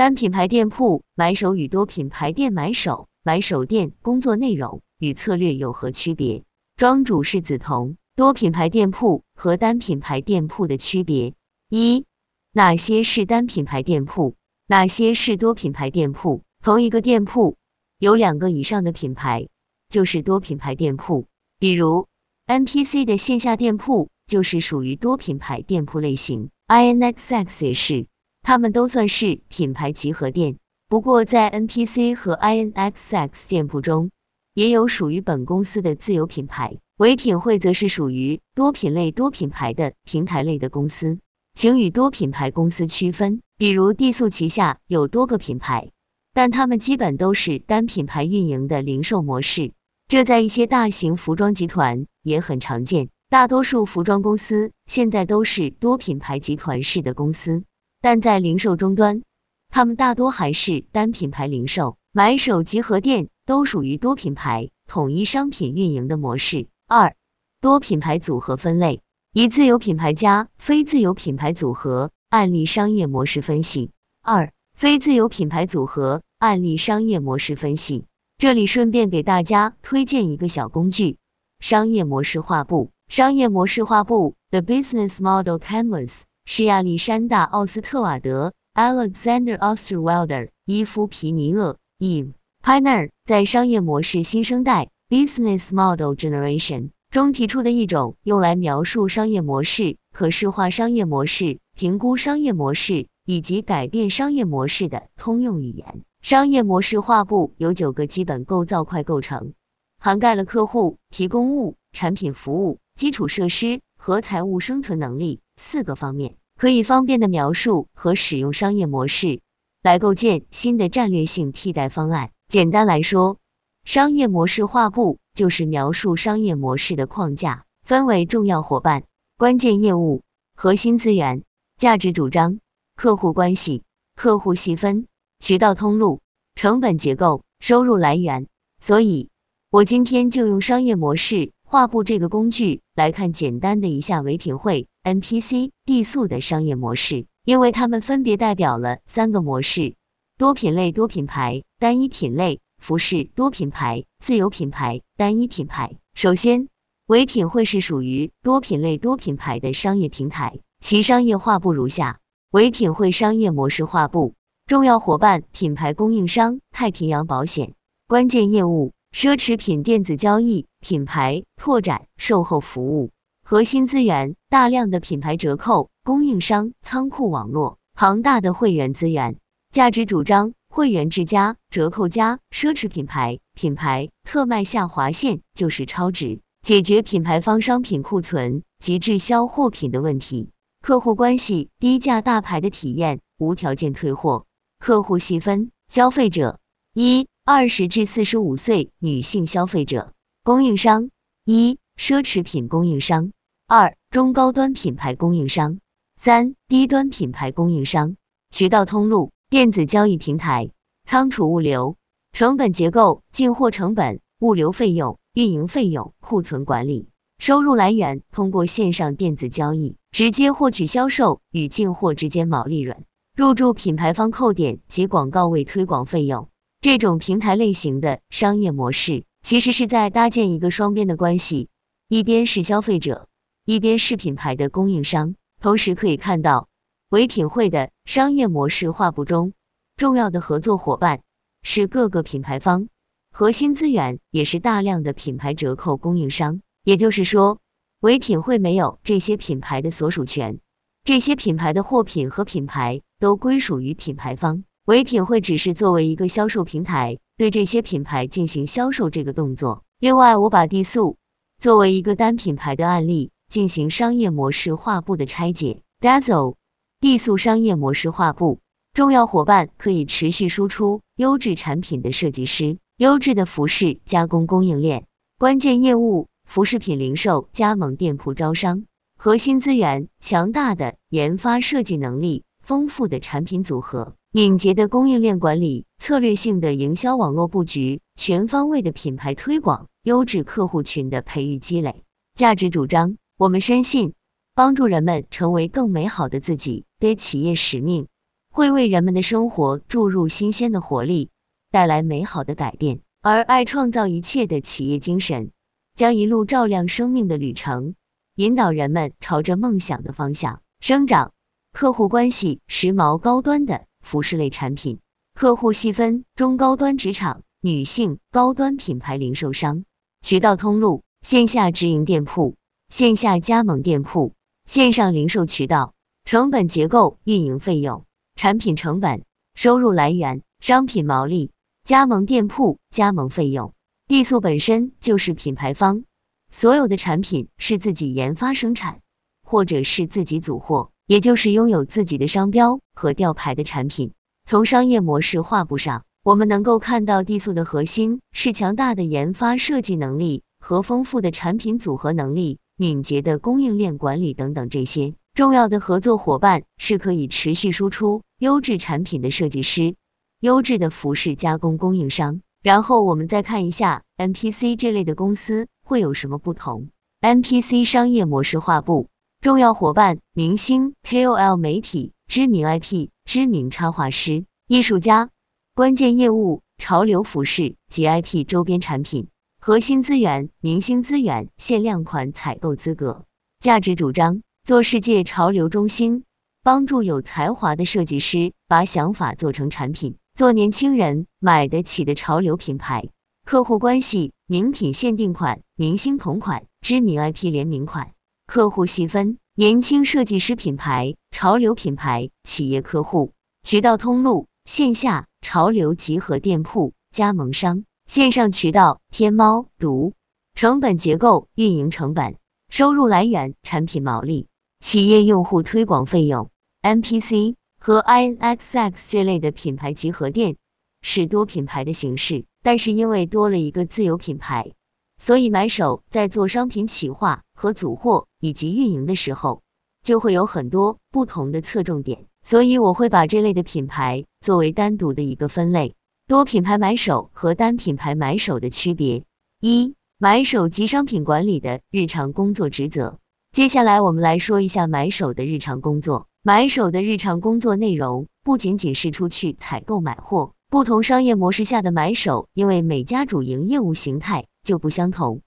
单品牌店铺买手与多品牌店买手、买手店工作内容与策略有何区别？庄主是梓潼。多品牌店铺和单品牌店铺的区别：一、哪些是单品牌店铺？哪些是多品牌店铺？同一个店铺有两个以上的品牌，就是多品牌店铺。比如 NPC 的线下店铺就是属于多品牌店铺类型，INXX 也是，他们都算是品牌集合店。不过在 NPC 和 INXX 店铺中，也有属于本公司的自有品牌。唯品会则是属于多品类多品牌的平台类的公司，请与多品牌公司区分。比如地素旗下有多个品牌，但它们基本都是单品牌运营的零售模式，这在一些大型服装集团也很常见。大多数服装公司现在都是多品牌集团式的公司，但在零售终端，他们大多还是单品牌零售。买手集合店都属于多品牌统一商品运营的模式。二、多品牌组合分类，一、自有品牌加非自有品牌组合案例商业模式分析。二、非自有品牌组合案例商业模式分析。这里顺便给大家推荐一个小工具，商业模式画布。商业模式画布 The Business Model Canvas 是亚历山大·奥斯特瓦德 Alexander Osterwalder 伊夫皮尼厄 Eve Pioneer 在商业模式新生代。Business Model Generation 中提出的一种用来描述商业模式、可视化商业模式、评估商业模式以及改变商业模式的通用语言。商业模式画布由九个基本构造块构成，涵盖了客户、提供物、产品、服务、基础设施和财务生存能力四个方面，可以方便的描述和使用商业模式来构建新的战略性替代方案。简单来说，商业模式画布就是描述商业模式的框架，分为重要伙伴、关键业务、核心资源、价值主张、客户关系、客户细分、渠道通路、成本结构、收入来源。所以，我今天就用商业模式画布这个工具来看简单的一下唯品会、NPC、地素的商业模式，因为它们分别代表了三个模式：多品类多品牌、单一品类。服饰多品牌、自有品牌、单一品牌。首先，唯品会是属于多品类多品牌的商业平台，其商业画布如下：唯品会商业模式画布，重要伙伴品牌供应商太平洋保险，关键业务奢侈品电子交易品牌拓展售后服务，核心资源大量的品牌折扣供应商仓库网络，庞大的会员资源，价值主张。会员之家折扣加奢侈品牌品牌特卖下划线就是超值，解决品牌方商品库存及滞销货品的问题。客户关系低价大牌的体验，无条件退货。客户细分消费者一二十至四十五岁女性消费者。供应商一奢侈品供应商，二中高端品牌供应商，三低端品牌供应商。渠道通路。电子交易平台、仓储物流、成本结构、进货成本、物流费用、运营费用、库存管理、收入来源，通过线上电子交易直接获取销售与进货之间毛利润，入驻品牌方扣点及广告位推广费用。这种平台类型的商业模式，其实是在搭建一个双边的关系，一边是消费者，一边是品牌的供应商。同时可以看到。唯品会的商业模式画布中，重要的合作伙伴是各个品牌方，核心资源也是大量的品牌折扣供应商。也就是说，唯品会没有这些品牌的所属权，这些品牌的货品和品牌都归属于品牌方，唯品会只是作为一个销售平台，对这些品牌进行销售这个动作。另外，我把地素作为一个单品牌的案例进行商业模式画布的拆解。Dazzle。地素商业模式画布，重要伙伴可以持续输出优质产品的设计师，优质的服饰加工供应链，关键业务服饰品零售加盟店铺招商，核心资源强大的研发设计能力，丰富的产品组合，敏捷的供应链管理，策略性的营销网络布局，全方位的品牌推广，优质客户群的培育积累，价值主张，我们深信。帮助人们成为更美好的自己的企业使命，会为人们的生活注入新鲜的活力，带来美好的改变。而爱创造一切的企业精神，将一路照亮生命的旅程，引导人们朝着梦想的方向生长。客户关系：时髦高端的服饰类产品，客户细分中高端职场、女性高端品牌零售商。渠道通路：线下直营店铺、线下加盟店铺、线上零售渠道。成本结构：运营费用、产品成本、收入来源、商品毛利、加盟店铺加盟费用。地素本身就是品牌方，所有的产品是自己研发生产，或者是自己组货。也就是拥有自己的商标和吊牌的产品。从商业模式画布上，我们能够看到地素的核心是强大的研发设计能力和丰富的产品组合能力，敏捷的供应链管理等等这些重要的合作伙伴是可以持续输出优质产品的设计师、优质的服饰加工供应商。然后我们再看一下 NPC 这类的公司会有什么不同。NPC 商业模式画布。重要伙伴：明星、KOL、媒体、知名 IP、知名插画师、艺术家。关键业务：潮流服饰及 IP 周边产品。核心资源：明星资源、限量款采购资格。价值主张：做世界潮流中心，帮助有才华的设计师把想法做成产品，做年轻人买得起的潮流品牌。客户关系：名品限定款、明星同款、知名 IP 联名款。客户细分：年轻设计师品牌、潮流品牌、企业客户。渠道通路：线下潮流集合店铺、加盟商；线上渠道：天猫、读。成本结构：运营成本、收入来源、产品毛利、企业用户推广费用。NPC 和 INXX 这类的品牌集合店是多品牌的形式，但是因为多了一个自有品牌。所以买手在做商品企划和组货以及运营的时候，就会有很多不同的侧重点。所以我会把这类的品牌作为单独的一个分类。多品牌买手和单品牌买手的区别：一、买手及商品管理的日常工作职责。接下来我们来说一下买手的日常工作。买手的日常工作内容不仅仅是出去采购买货，不同商业模式下的买手，因为每家主营业务形态。就不相同，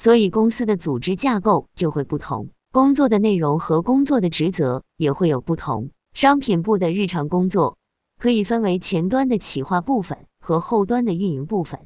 所以公司的组织架构就会不同，工作的内容和工作的职责也会有不同。商品部的日常工作可以分为前端的企划部分和后端的运营部分，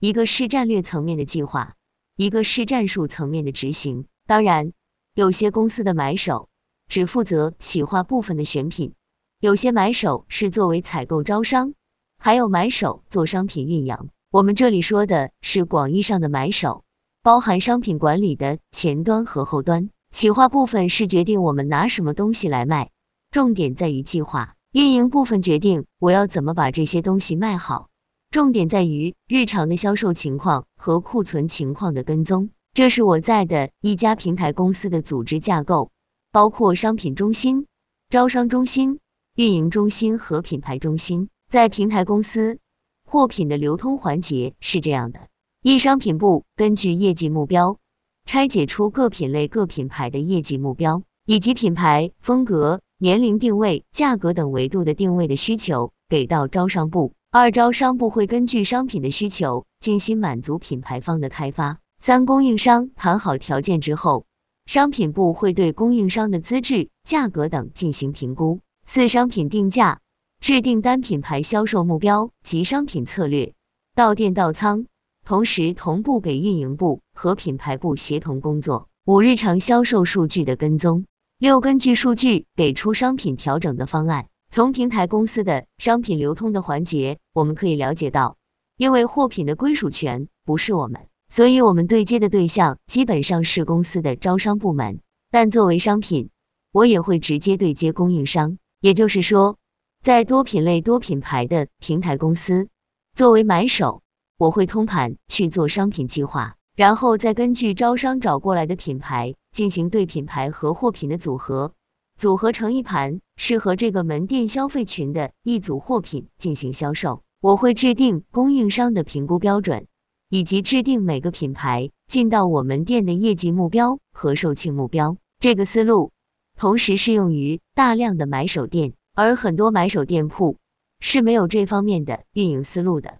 一个是战略层面的计划，一个是战术层面的执行。当然，有些公司的买手只负责企划部分的选品，有些买手是作为采购招商，还有买手做商品运营。我们这里说的是广义上的买手，包含商品管理的前端和后端。企划部分是决定我们拿什么东西来卖，重点在于计划。运营部分决定我要怎么把这些东西卖好，重点在于日常的销售情况和库存情况的跟踪。这是我在的一家平台公司的组织架构，包括商品中心、招商中心、运营中心和品牌中心。在平台公司。货品的流通环节是这样的：一、商品部根据业绩目标拆解出各品类各品牌的业绩目标，以及品牌风格、年龄定位、价格等维度的定位的需求给到招商部。二、招商部会根据商品的需求精心满足品牌方的开发。三、供应商谈好条件之后，商品部会对供应商的资质、价格等进行评估。四、商品定价。制定单品牌销售目标及商品策略，到店到仓，同时同步给运营部和品牌部协同工作。五、日常销售数据的跟踪。六、根据数据给出商品调整的方案。从平台公司的商品流通的环节，我们可以了解到，因为货品的归属权不是我们，所以我们对接的对象基本上是公司的招商部门。但作为商品，我也会直接对接供应商，也就是说。在多品类多品牌的平台公司，作为买手，我会通盘去做商品计划，然后再根据招商找过来的品牌进行对品牌和货品的组合，组合成一盘适合这个门店消费群的一组货品进行销售。我会制定供应商的评估标准，以及制定每个品牌进到我们店的业绩目标和售罄目标。这个思路同时适用于大量的买手店。而很多买手店铺是没有这方面的运营思路的，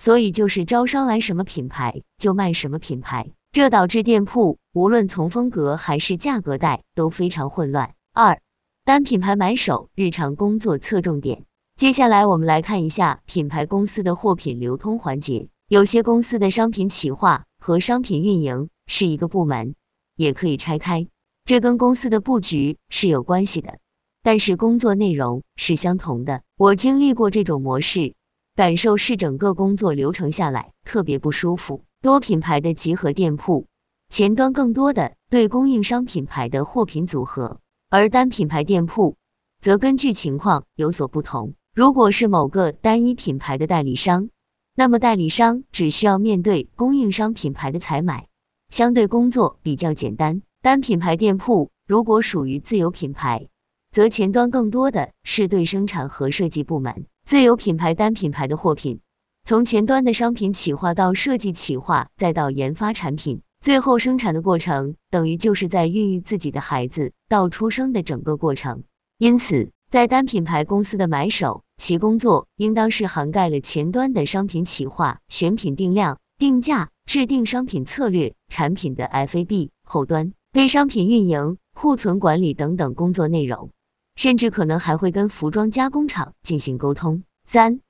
所以就是招商来什么品牌就卖什么品牌，这导致店铺无论从风格还是价格带都非常混乱。二、单品牌买手日常工作侧重点。接下来我们来看一下品牌公司的货品流通环节。有些公司的商品企划和商品运营是一个部门，也可以拆开，这跟公司的布局是有关系的，但是工作内容是相同的。我经历过这种模式，感受是整个工作流程下来特别不舒服。多品牌的集合店铺，前端更多的对供应商品牌的货品组合，而单品牌店铺则根据情况有所不同。如果是某个单一品牌的代理商，那么代理商只需要面对供应商品牌的采买，相对工作比较简单。单品牌店铺如果属于自有品牌，则前端更多的是对生产和设计部门。自有品牌单品牌的货品。从前端的商品企划到设计企划，再到研发产品，最后生产的过程，等于就是在孕育自己的孩子到出生的整个过程。因此，在单品牌公司的买手，其工作应当是涵盖了前端的商品企划、选品定量、定价、制定商品策略、产品的 FAB，后端对商品运营、库存管理等等工作内容，甚至可能还会跟服装加工厂进行沟通。三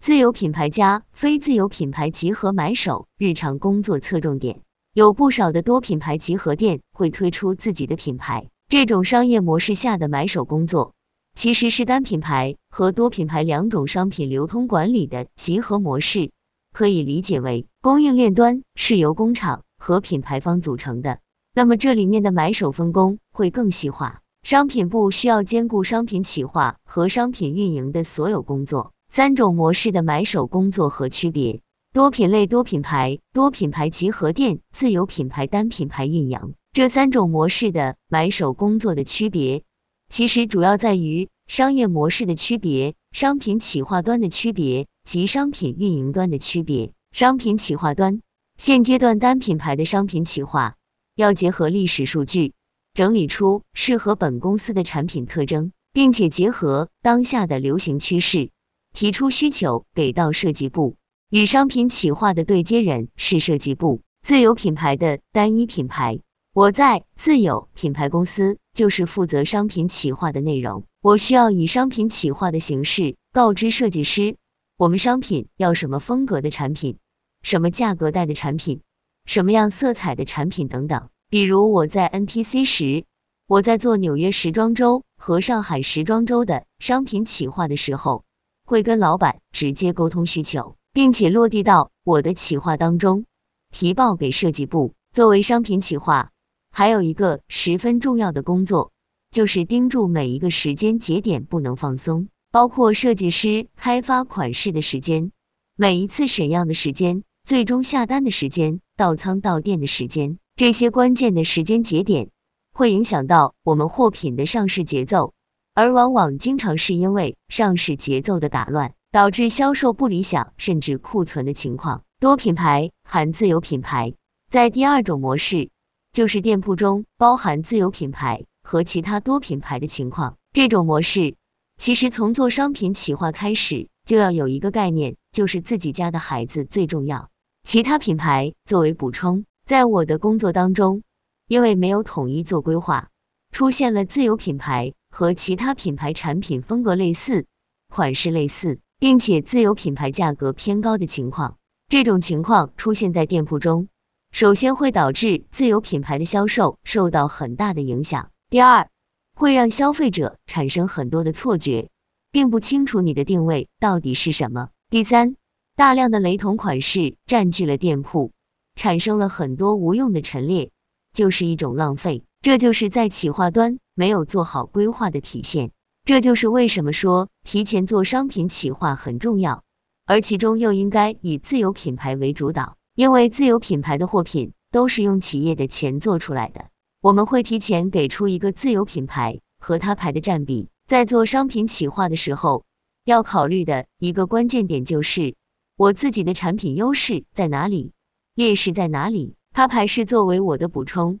自有品牌加非自有品牌集合买手日常工作侧重点，有不少的多品牌集合店会推出自己的品牌，这种商业模式下的买手工作，其实是单品牌和多品牌两种商品流通管理的集合模式，可以理解为供应链端是由工厂和品牌方组成的，那么这里面的买手分工会更细化，商品部需要兼顾商品企划和商品运营的所有工作。三种模式的买手工作和区别：多品类多品牌、多品牌集合店、自有品牌单品牌运营。这三种模式的买手工作的区别，其实主要在于商业模式的区别、商品企划端的区别及商品运营端的区别。商品企划端，现阶段单品牌的商品企划要结合历史数据，整理出适合本公司的产品特征，并且结合当下的流行趋势。提出需求给到设计部，与商品企划的对接人是设计部。自有品牌的单一品牌，我在自有品牌公司就是负责商品企划的内容。我需要以商品企划的形式告知设计师，我们商品要什么风格的产品，什么价格带的产品，什么样色彩的产品等等。比如我在 NPC 时，我在做纽约时装周和上海时装周的商品企划的时候。会跟老板直接沟通需求，并且落地到我的企划当中，提报给设计部。作为商品企划，还有一个十分重要的工作，就是盯住每一个时间节点不能放松，包括设计师开发款式的时间，每一次审样的时间，最终下单的时间，到仓到店的时间，这些关键的时间节点，会影响到我们货品的上市节奏。而往往经常是因为上市节奏的打乱，导致销售不理想，甚至库存的情况。多品牌含自有品牌，在第二种模式，就是店铺中包含自有品牌和其他多品牌的情况。这种模式其实从做商品企划开始，就要有一个概念，就是自己家的孩子最重要，其他品牌作为补充。在我的工作当中，因为没有统一做规划，出现了自有品牌。和其他品牌产品风格类似、款式类似，并且自有品牌价格偏高的情况，这种情况出现在店铺中，首先会导致自有品牌的销售受到很大的影响。第二，会让消费者产生很多的错觉，并不清楚你的定位到底是什么。第三，大量的雷同款式占据了店铺，产生了很多无用的陈列，就是一种浪费。这就是在企划端没有做好规划的体现，这就是为什么说提前做商品企划很重要，而其中又应该以自有品牌为主导，因为自有品牌的货品都是用企业的钱做出来的，我们会提前给出一个自有品牌和他牌的占比，在做商品企划的时候，要考虑的一个关键点就是我自己的产品优势在哪里，劣势在哪里，他牌是作为我的补充。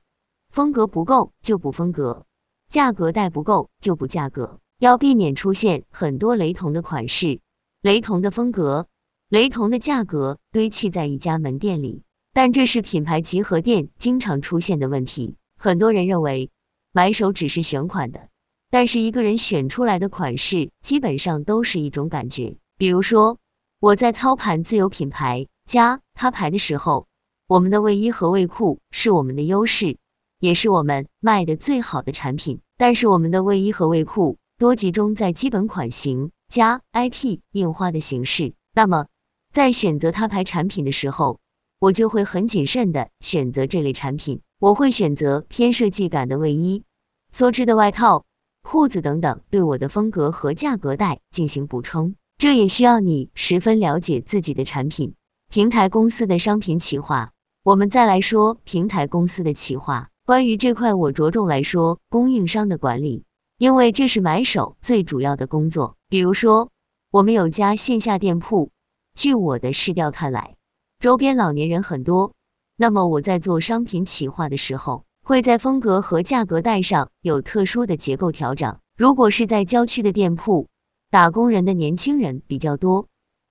风格不够就补风格，价格带不够就补价格。要避免出现很多雷同的款式、雷同的风格、雷同的价格堆砌在一家门店里。但这是品牌集合店经常出现的问题。很多人认为买手只是选款的，但是一个人选出来的款式基本上都是一种感觉。比如说，我在操盘自有品牌加他牌的时候，我们的卫衣和卫裤是我们的优势，也是我们卖的最好的产品。但是我们的卫衣和卫裤多集中在基本款型加 IP 印花的形式，那么在选择他牌产品的时候，我就会很谨慎的选择这类产品，我会选择偏设计感的卫衣、梭织的外套、裤子等等，对我的风格和价格带进行补充。这也需要你十分了解自己的产品。平台公司的商品企划，我们再来说平台公司的企划。关于这块，我着重来说供应商的管理，因为这是买手最主要的工作。比如说，我们有家线下店铺，据我的试调看来。周边老年人很多，那么我在做商品企划的时候，会在风格和价格带上有特殊的结构调整。如果是在郊区的店铺，打工人的年轻人比较多，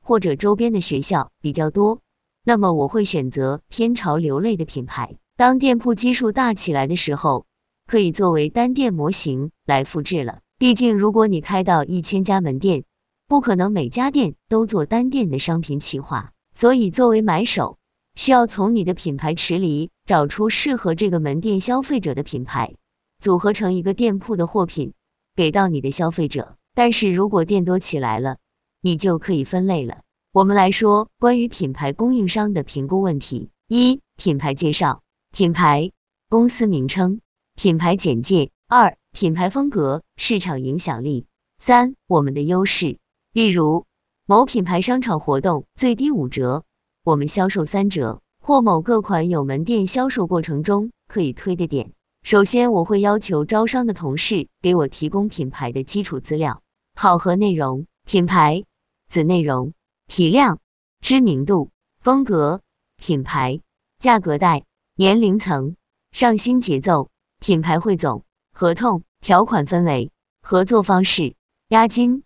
或者周边的学校比较多，那么我会选择偏潮流类的品牌。当店铺基数大起来的时候，可以作为单店模型来复制了。毕竟如果你开到一千家门店，不可能每家店都做单店的商品企划。所以，作为买手，需要从你的品牌池里找出适合这个门店消费者的品牌，组合成一个店铺的货品，给到你的消费者。但是如果店多起来了，你就可以分类了。我们来说关于品牌供应商的评估问题：一、品牌介绍，品牌公司名称，品牌简介；二、品牌风格，市场影响力；三、我们的优势，例如。某品牌商场活动最低五折，我们销售三折，或某个款有门店销售过程中可以推的点。首先，我会要求招商的同事给我提供品牌的基础资料，考核内容、品牌子内容、体量、知名度、风格、品牌、价格带、年龄层、上新节奏、品牌汇总、合同条款分为合作方式、押金、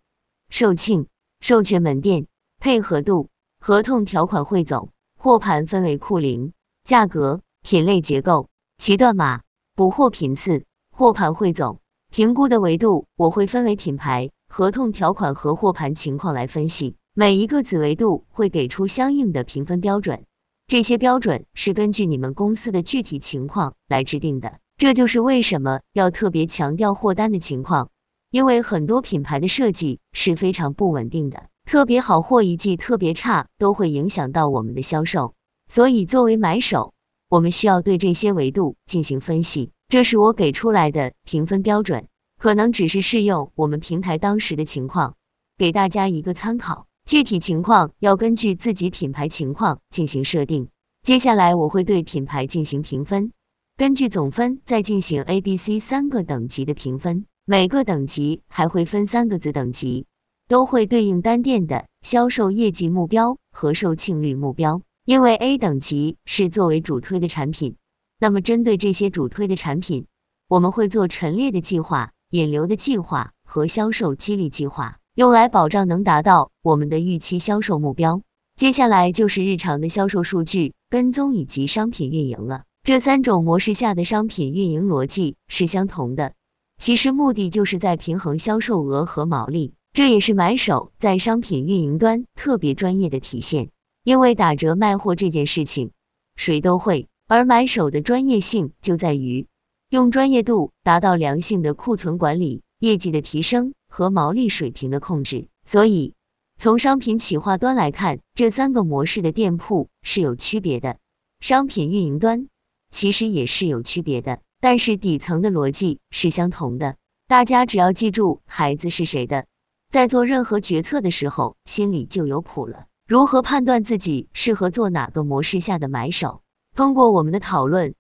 售罄。授权门店配合度、合同条款汇总、货盘分为库龄、价格、品类结构、其段码、补货频次、货盘汇总、评估的维度，我会分为品牌、合同条款和货盘情况来分析。每一个子维度会给出相应的评分标准，这些标准是根据你们公司的具体情况来制定的。这就是为什么要特别强调货单的情况。因为很多品牌的设计是非常不稳定的，特别好货一季特别差，都会影响到我们的销售。所以作为买手，我们需要对这些维度进行分析。这是我给出来的评分标准，可能只是适用我们平台当时的情况，给大家一个参考。具体情况要根据自己品牌情况进行设定。接下来我会对品牌进行评分，根据总分再进行 A、B、C 三个等级的评分。每个等级还会分三个子等级，都会对应单店的销售业绩目标和售罄率目标。因为 A 等级是作为主推的产品，那么针对这些主推的产品，我们会做陈列的计划、引流的计划和销售激励计划，用来保障能达到我们的预期销售目标。接下来就是日常的销售数据跟踪以及商品运营了。这三种模式下的商品运营逻辑是相同的。其实目的就是在平衡销售额和毛利，这也是买手在商品运营端特别专业的体现。因为打折卖货这件事情谁都会，而买手的专业性就在于用专业度达到良性的库存管理、业绩的提升和毛利水平的控制。所以从商品企划端来看，这三个模式的店铺是有区别的，商品运营端其实也是有区别的。但是底层的逻辑是相同的，大家只要记住孩子是谁的，在做任何决策的时候心里就有谱了。如何判断自己适合做哪个模式下的买手？通过我们的讨论，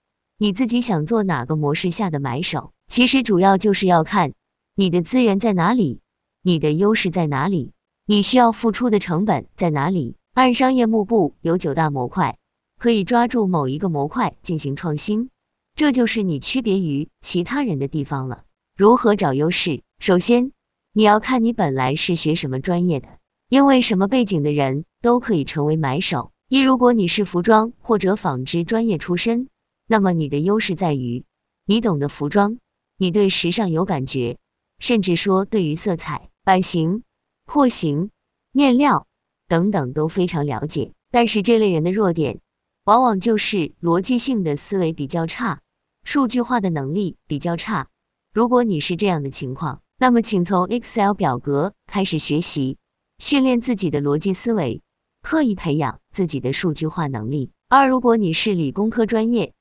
你自己想做哪个模式下的买手？其实主要就是要看你的资源在哪里，你的优势在哪里，你需要付出的成本在哪里。按商业幕布有九大模块，可以抓住某一个模块进行创新。这就是你区别于其他人的地方了。如何找优势？首先，你要看你本来是学什么专业的，因为什么背景的人都可以成为买手。一，如果你是服装或者纺织专业出身，那么你的优势在于你懂得服装，你对时尚有感觉，甚至说对于色彩、版型、廓形、面料等等都非常了解。但是这类人的弱点，往往就是逻辑性的思维比较差，数据化的能力比较差。如果你是这样的情况，那么请从 Excel 表格开始学习，训练自己的逻辑思维，刻意培养自己的数据化能力。二，如果你是理工科专业，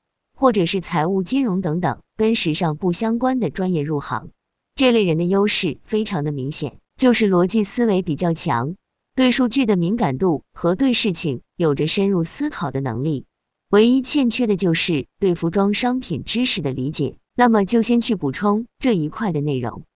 或者是财务、金融等等跟时尚不相关的专业入行，这类人的优势非常的明显，就是逻辑思维比较强，对数据的敏感度和对事情有着深入思考的能力。唯一欠缺的就是对服装商品知识的理解。那么就先去补充这一块的内容。